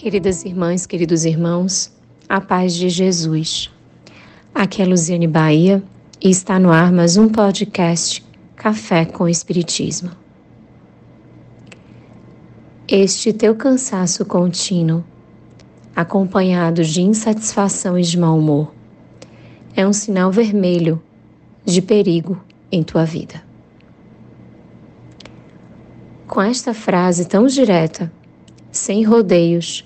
Queridas irmãs, queridos irmãos, a paz de Jesus. Aqui é Luziane Bahia e está no ar mais um podcast Café com Espiritismo. Este teu cansaço contínuo, acompanhado de insatisfação e de mau humor, é um sinal vermelho de perigo em tua vida. Com esta frase tão direta, sem rodeios,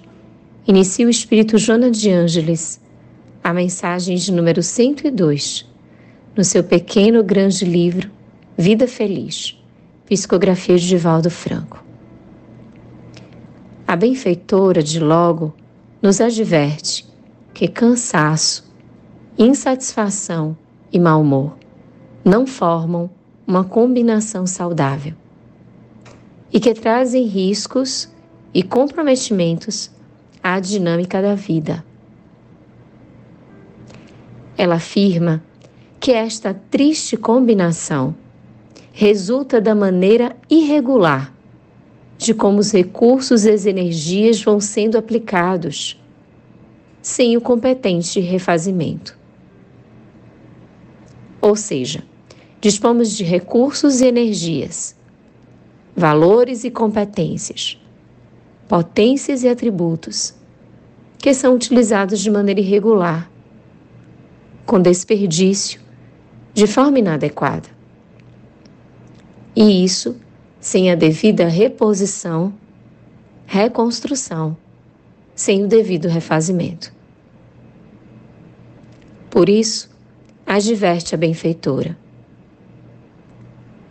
inicia o Espírito Jona de Ângeles a mensagem de número 102, no seu pequeno grande livro Vida Feliz, psicografia de Divaldo Franco. A benfeitora de logo nos adverte que cansaço, insatisfação e mau humor não formam uma combinação saudável e que trazem riscos e comprometimentos à dinâmica da vida. Ela afirma que esta triste combinação resulta da maneira irregular de como os recursos e as energias vão sendo aplicados, sem o competente refazimento. Ou seja, dispomos de recursos e energias, valores e competências potências e atributos que são utilizados de maneira irregular, com desperdício, de forma inadequada. E isso sem a devida reposição, reconstrução, sem o devido refazimento. Por isso, adverte a benfeitora.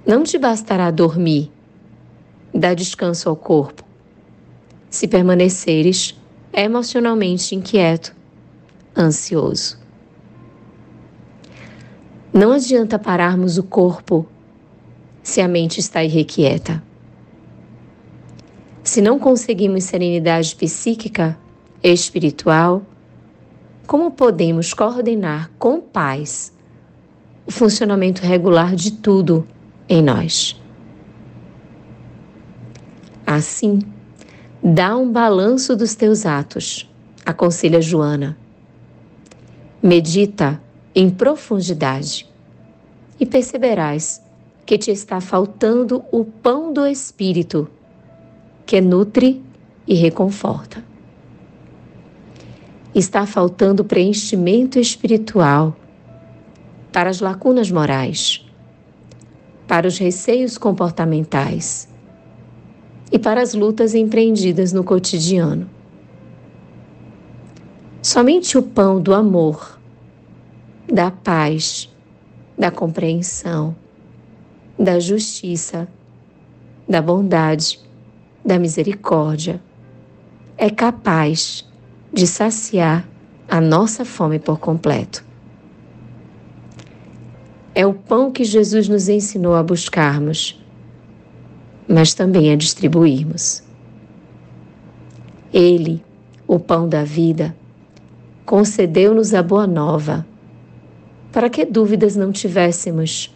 Não te bastará dormir, dar descanso ao corpo, se permaneceres emocionalmente inquieto, ansioso. Não adianta pararmos o corpo se a mente está irrequieta. Se não conseguimos serenidade psíquica e espiritual, como podemos coordenar com paz o funcionamento regular de tudo em nós? Assim, Dá um balanço dos teus atos, aconselha Joana. Medita em profundidade e perceberás que te está faltando o pão do Espírito, que nutre e reconforta. Está faltando preenchimento espiritual para as lacunas morais, para os receios comportamentais e para as lutas empreendidas no cotidiano. Somente o pão do amor, da paz, da compreensão, da justiça, da bondade, da misericórdia é capaz de saciar a nossa fome por completo. É o pão que Jesus nos ensinou a buscarmos mas também a distribuirmos. Ele, o pão da vida, concedeu-nos a boa nova, para que dúvidas não tivéssemos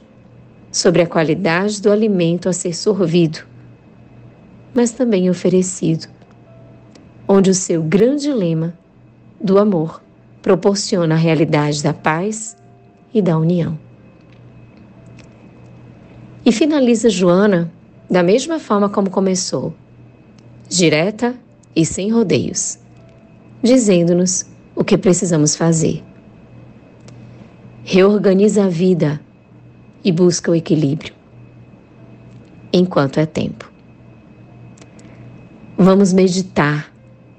sobre a qualidade do alimento a ser sorvido, mas também oferecido, onde o seu grande lema do amor proporciona a realidade da paz e da união. E finaliza Joana da mesma forma como começou, direta e sem rodeios, dizendo-nos o que precisamos fazer. Reorganiza a vida e busca o equilíbrio, enquanto é tempo. Vamos meditar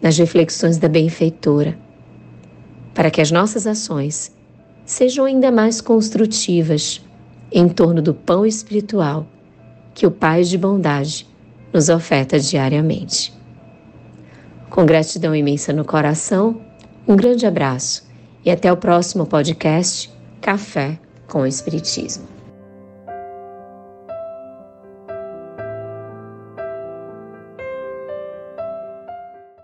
nas reflexões da benfeitora, para que as nossas ações sejam ainda mais construtivas em torno do pão espiritual que o Pai de bondade nos oferta diariamente. Com gratidão imensa no coração, um grande abraço e até o próximo podcast Café com o Espiritismo.